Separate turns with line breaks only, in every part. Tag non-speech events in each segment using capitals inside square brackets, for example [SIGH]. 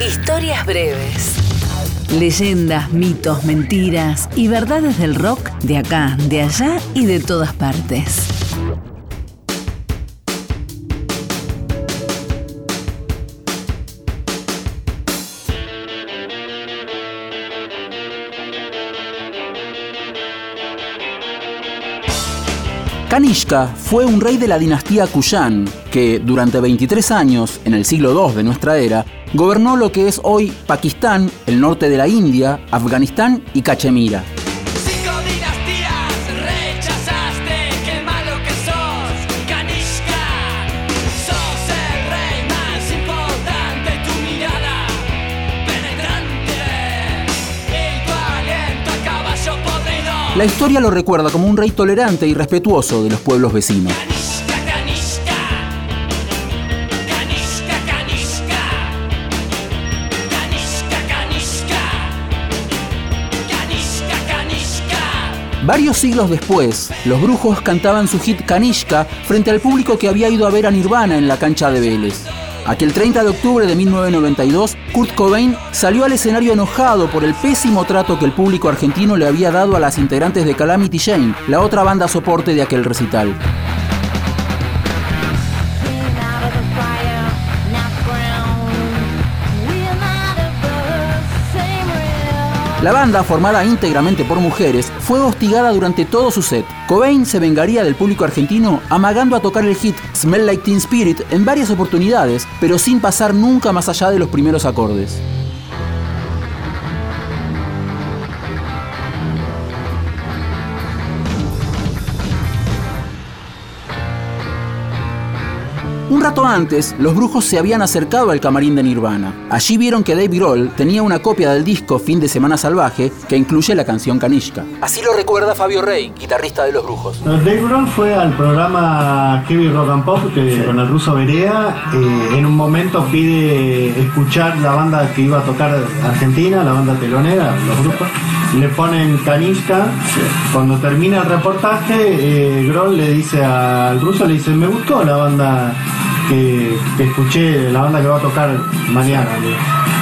Historias breves. Leyendas, mitos, mentiras y verdades del rock de acá, de allá y de todas partes.
Kanishka fue un rey de la dinastía Kushan que durante 23 años, en el siglo II de nuestra era, gobernó lo que es hoy Pakistán, el norte de la India, Afganistán y Cachemira. La historia lo recuerda como un rey tolerante y respetuoso de los pueblos vecinos. Varios siglos después, los brujos cantaban su hit Kanishka frente al público que había ido a ver a Nirvana en la cancha de Vélez. Aquel 30 de octubre de 1992, Kurt Cobain salió al escenario enojado por el pésimo trato que el público argentino le había dado a las integrantes de Calamity Jane, la otra banda soporte de aquel recital. La banda, formada íntegramente por mujeres, fue hostigada durante todo su set. Cobain se vengaría del público argentino amagando a tocar el hit Smell Like Teen Spirit en varias oportunidades, pero sin pasar nunca más allá de los primeros acordes. Un rato antes, los brujos se habían acercado al camarín de Nirvana. Allí vieron que Dave Grohl tenía una copia del disco Fin de Semana Salvaje que incluye la canción Kanishka. Así lo recuerda Fabio Rey, guitarrista de los brujos.
Dave Grohl fue al programa Heavy Rock and Pop con el ruso Berea. Eh, en un momento pide escuchar la banda que iba a tocar Argentina, la banda telonera, los grupos le ponen Kanishka. Cuando termina el reportaje, eh, Grohl le dice al ruso, le dice, me gustó la banda que, escuché, la banda que va a tocar mañana.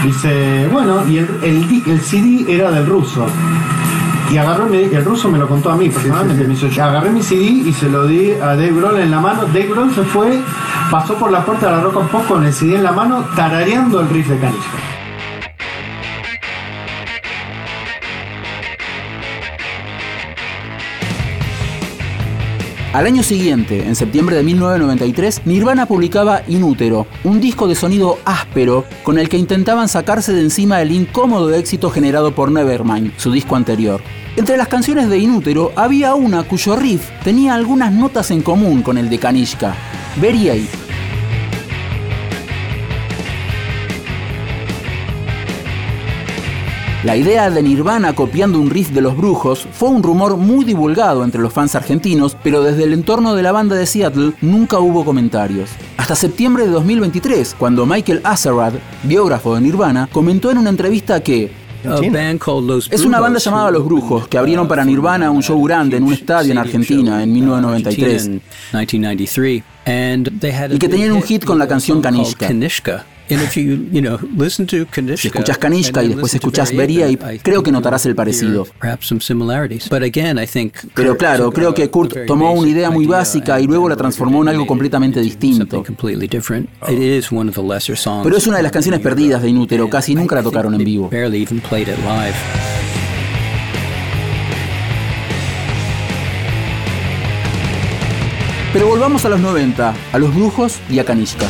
Dice, bueno, y el, el, CD era del ruso. Y agarró, el ruso me lo contó a mí personalmente, me dice, agarré mi CD y se lo di a Dave Grohl en la mano. Dave Grohl se fue, pasó por la puerta de la Rock and Pop con el CD en la mano, tarareando el riff de Kanishka.
Al año siguiente, en septiembre de 1993, Nirvana publicaba Inútero, un disco de sonido áspero con el que intentaban sacarse de encima el incómodo éxito generado por Nevermind, su disco anterior. Entre las canciones de Inútero había una cuyo riff tenía algunas notas en común con el de Kanishka, Very La idea de Nirvana copiando un riff de los brujos fue un rumor muy divulgado entre los fans argentinos, pero desde el entorno de la banda de Seattle nunca hubo comentarios. Hasta septiembre de 2023, cuando Michael Azerrad, biógrafo de Nirvana, comentó en una entrevista que es una banda llamada Los Brujos, que abrieron para Nirvana un show grande en un estadio en Argentina en 1993. Y que tenían un hit con la canción Kanishka. Si escuchas Kanishka y después escuchas Very creo que notarás el parecido. Pero claro, creo que Kurt tomó una idea muy básica y luego la transformó en algo completamente distinto. Pero es una de las canciones perdidas de Inútero, casi nunca la tocaron en vivo. Pero volvamos a los 90, a los brujos y a Kanishka.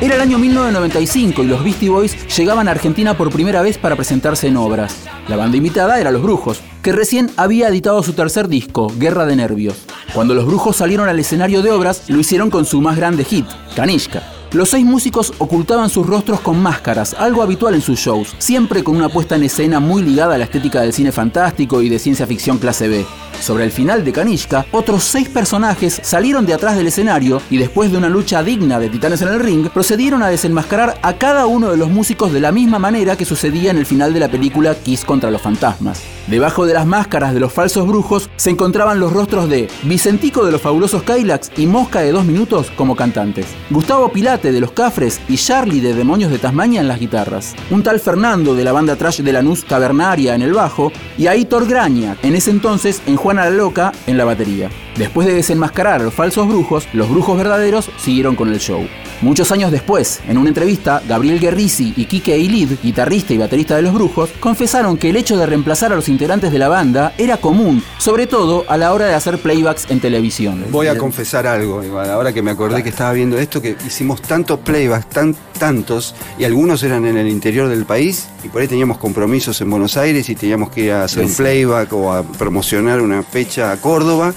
Era el año 1995 y los Beastie Boys llegaban a Argentina por primera vez para presentarse en obras. La banda invitada era Los Brujos, que recién había editado su tercer disco, Guerra de Nervios. Cuando los Brujos salieron al escenario de obras, lo hicieron con su más grande hit, Kanishka. Los seis músicos ocultaban sus rostros con máscaras, algo habitual en sus shows, siempre con una puesta en escena muy ligada a la estética del cine fantástico y de ciencia ficción clase B. Sobre el final de Kanishka, otros seis personajes salieron de atrás del escenario y después de una lucha digna de titanes en el ring, procedieron a desenmascarar a cada uno de los músicos de la misma manera que sucedía en el final de la película Kiss contra los fantasmas. Debajo de las máscaras de los falsos brujos se encontraban los rostros de Vicentico de los fabulosos Kylax y Mosca de dos minutos como cantantes, Gustavo De los Cafres y Charlie de Demonios de Tasmania en las guitarras, un tal Fernando de la banda trash de Lanús Tabernaria en el bajo y Aitor Graña, en ese entonces en Juana la Loca en la batería. Después de desenmascarar a los falsos brujos, los brujos verdaderos siguieron con el show. Muchos años después, en una entrevista, Gabriel Guerrisi y Kike Eilid, guitarrista y baterista de Los Brujos, confesaron que el hecho de reemplazar a los integrantes de la banda era común, sobre todo a la hora de hacer playbacks en televisión.
Voy a confesar algo, igual, ahora que me acordé que estaba viendo esto, que hicimos tantos playbacks, tan, tantos, y algunos eran en el interior del país, y por ahí teníamos compromisos en Buenos Aires y teníamos que ir a hacer un playback o a promocionar una fecha a Córdoba,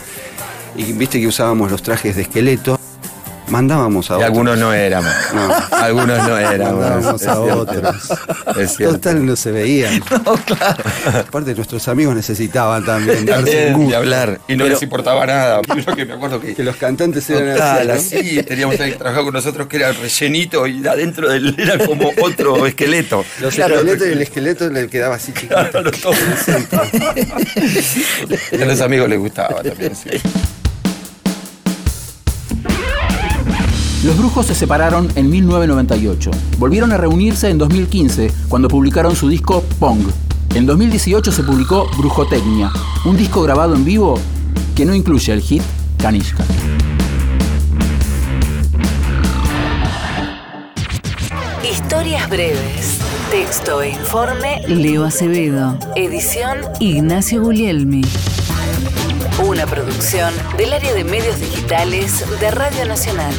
y viste que usábamos los trajes de esqueleto mandábamos a
y
otros.
algunos no éramos.
No.
Algunos no éramos.
Mandábamos
es
a
cierto.
otros. Total no se veían. [LAUGHS]
No, claro.
Aparte nuestros amigos necesitaban también [LAUGHS] darse un gusto.
de hablar. Y no
Pero-
les importaba nada. [LAUGHS] Yo que me acuerdo que.
Que los cantantes eran
Total,
así, ¿no?
así, teníamos que trabajaba con nosotros que era rellenito y adentro de él era como otro esqueleto.
Los
Claro,
esqueletos y el esqueleto le quedaba así chiquito.
Claro, todo. A los amigos les gustaba también, sí.
Los Brujos se separaron en 1998. Volvieron a reunirse en 2015 cuando publicaron su disco Pong. En 2018 se publicó Brujotecnia, un disco grabado en vivo que no incluye el hit Kanishka.
Historias breves. Texto e informe Leo Acevedo. Edición Ignacio Guglielmi. Una producción del área de medios digitales de Radio Nacional.